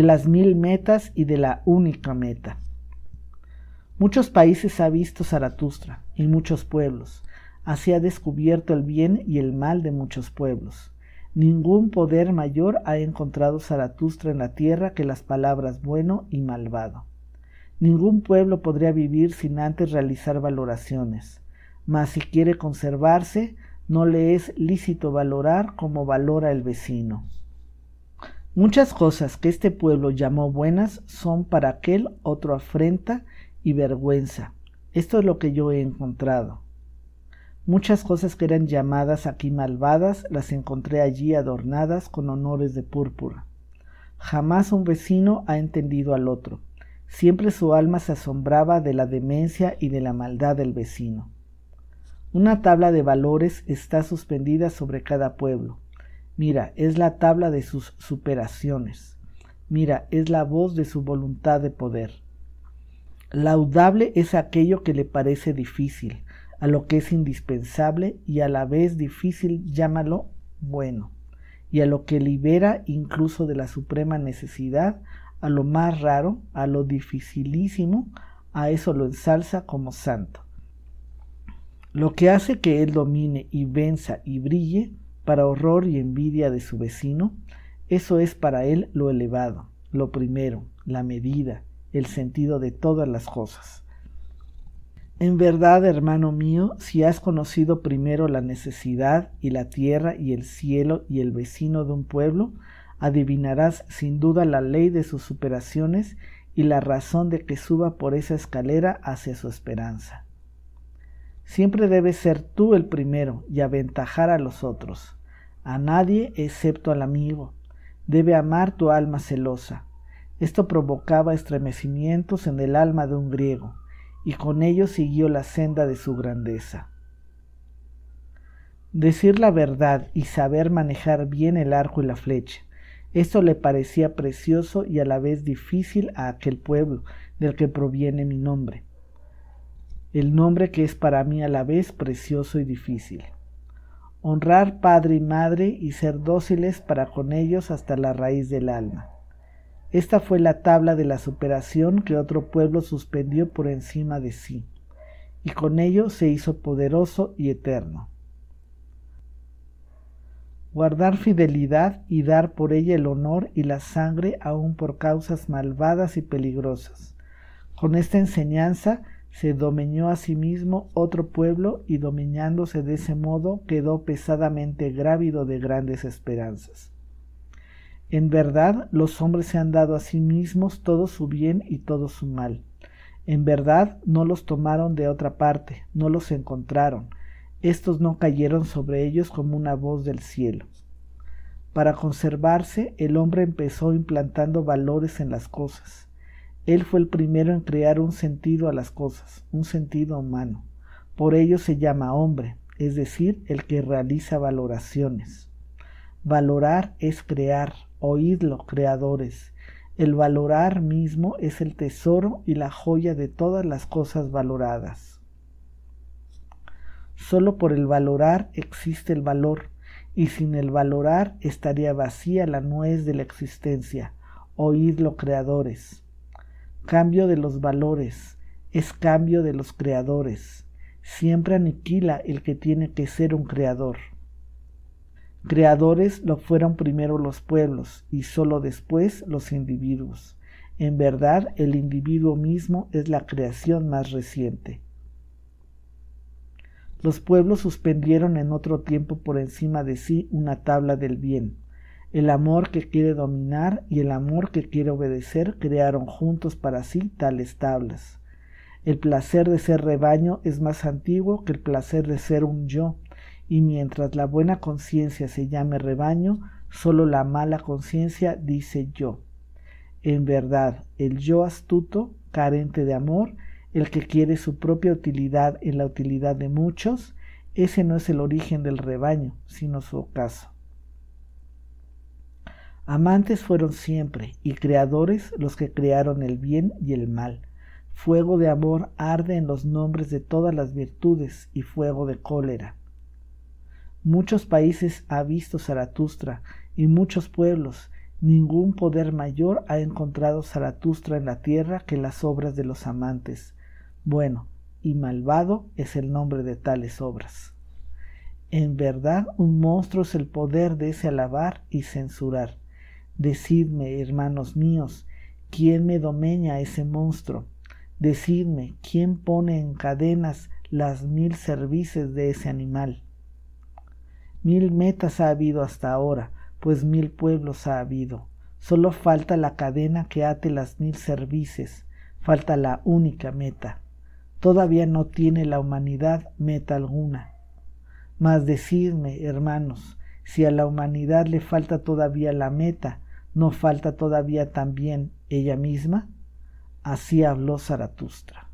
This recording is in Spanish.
de las mil metas y de la única meta. Muchos países ha visto Zaratustra y muchos pueblos. Así ha descubierto el bien y el mal de muchos pueblos. Ningún poder mayor ha encontrado Zaratustra en la tierra que las palabras bueno y malvado. Ningún pueblo podría vivir sin antes realizar valoraciones, mas si quiere conservarse, no le es lícito valorar como valora el vecino. Muchas cosas que este pueblo llamó buenas son para aquel otro afrenta y vergüenza. Esto es lo que yo he encontrado. Muchas cosas que eran llamadas aquí malvadas las encontré allí adornadas con honores de púrpura. Jamás un vecino ha entendido al otro. Siempre su alma se asombraba de la demencia y de la maldad del vecino. Una tabla de valores está suspendida sobre cada pueblo. Mira, es la tabla de sus superaciones. Mira, es la voz de su voluntad de poder. Laudable es aquello que le parece difícil, a lo que es indispensable y a la vez difícil llámalo bueno, y a lo que libera incluso de la suprema necesidad, a lo más raro, a lo dificilísimo, a eso lo ensalza como santo. Lo que hace que él domine y venza y brille para horror y envidia de su vecino, eso es para él lo elevado, lo primero, la medida, el sentido de todas las cosas. En verdad, hermano mío, si has conocido primero la necesidad y la tierra y el cielo y el vecino de un pueblo, adivinarás sin duda la ley de sus superaciones y la razón de que suba por esa escalera hacia su esperanza. Siempre debes ser tú el primero y aventajar a los otros. A nadie excepto al amigo. Debe amar tu alma celosa. Esto provocaba estremecimientos en el alma de un griego, y con ello siguió la senda de su grandeza. Decir la verdad y saber manejar bien el arco y la flecha. Esto le parecía precioso y a la vez difícil a aquel pueblo del que proviene mi nombre, el nombre que es para mí a la vez precioso y difícil. Honrar padre y madre y ser dóciles para con ellos hasta la raíz del alma. Esta fue la tabla de la superación que otro pueblo suspendió por encima de sí, y con ello se hizo poderoso y eterno. Guardar fidelidad y dar por ella el honor y la sangre aun por causas malvadas y peligrosas. Con esta enseñanza se domeñó a sí mismo otro pueblo y domeñándose de ese modo quedó pesadamente grávido de grandes esperanzas. En verdad, los hombres se han dado a sí mismos todo su bien y todo su mal. En verdad, no los tomaron de otra parte, no los encontraron. Estos no cayeron sobre ellos como una voz del cielo. Para conservarse, el hombre empezó implantando valores en las cosas. Él fue el primero en crear un sentido a las cosas, un sentido humano. Por ello se llama hombre, es decir, el que realiza valoraciones. Valorar es crear, oídlo, creadores. El valorar mismo es el tesoro y la joya de todas las cosas valoradas. Solo por el valorar existe el valor, y sin el valorar estaría vacía la nuez de la existencia. Oídlo, creadores. Cambio de los valores es cambio de los creadores. Siempre aniquila el que tiene que ser un creador. Creadores lo fueron primero los pueblos y sólo después los individuos. En verdad, el individuo mismo es la creación más reciente. Los pueblos suspendieron en otro tiempo por encima de sí una tabla del bien. El amor que quiere dominar y el amor que quiere obedecer crearon juntos para sí tales tablas. El placer de ser rebaño es más antiguo que el placer de ser un yo, y mientras la buena conciencia se llame rebaño, sólo la mala conciencia dice yo. En verdad, el yo astuto, carente de amor, el que quiere su propia utilidad en la utilidad de muchos, ese no es el origen del rebaño, sino su ocaso. Amantes fueron siempre y creadores los que crearon el bien y el mal. Fuego de amor arde en los nombres de todas las virtudes y fuego de cólera. Muchos países ha visto Zaratustra y muchos pueblos, Ningún poder mayor ha encontrado Zaratustra en la tierra que las obras de los amantes. Bueno y malvado es el nombre de tales obras. En verdad, un monstruo es el poder de ese alabar y censurar. Decidme, hermanos míos, ¿quién me domeña ese monstruo? Decidme, ¿quién pone en cadenas las mil cervices de ese animal? Mil metas ha habido hasta ahora, pues mil pueblos ha habido. Solo falta la cadena que ate las mil cervices, falta la única meta. Todavía no tiene la humanidad meta alguna mas decidme, hermanos, si a la humanidad le falta todavía la meta, ¿no falta todavía también ella misma? Así habló Zaratustra.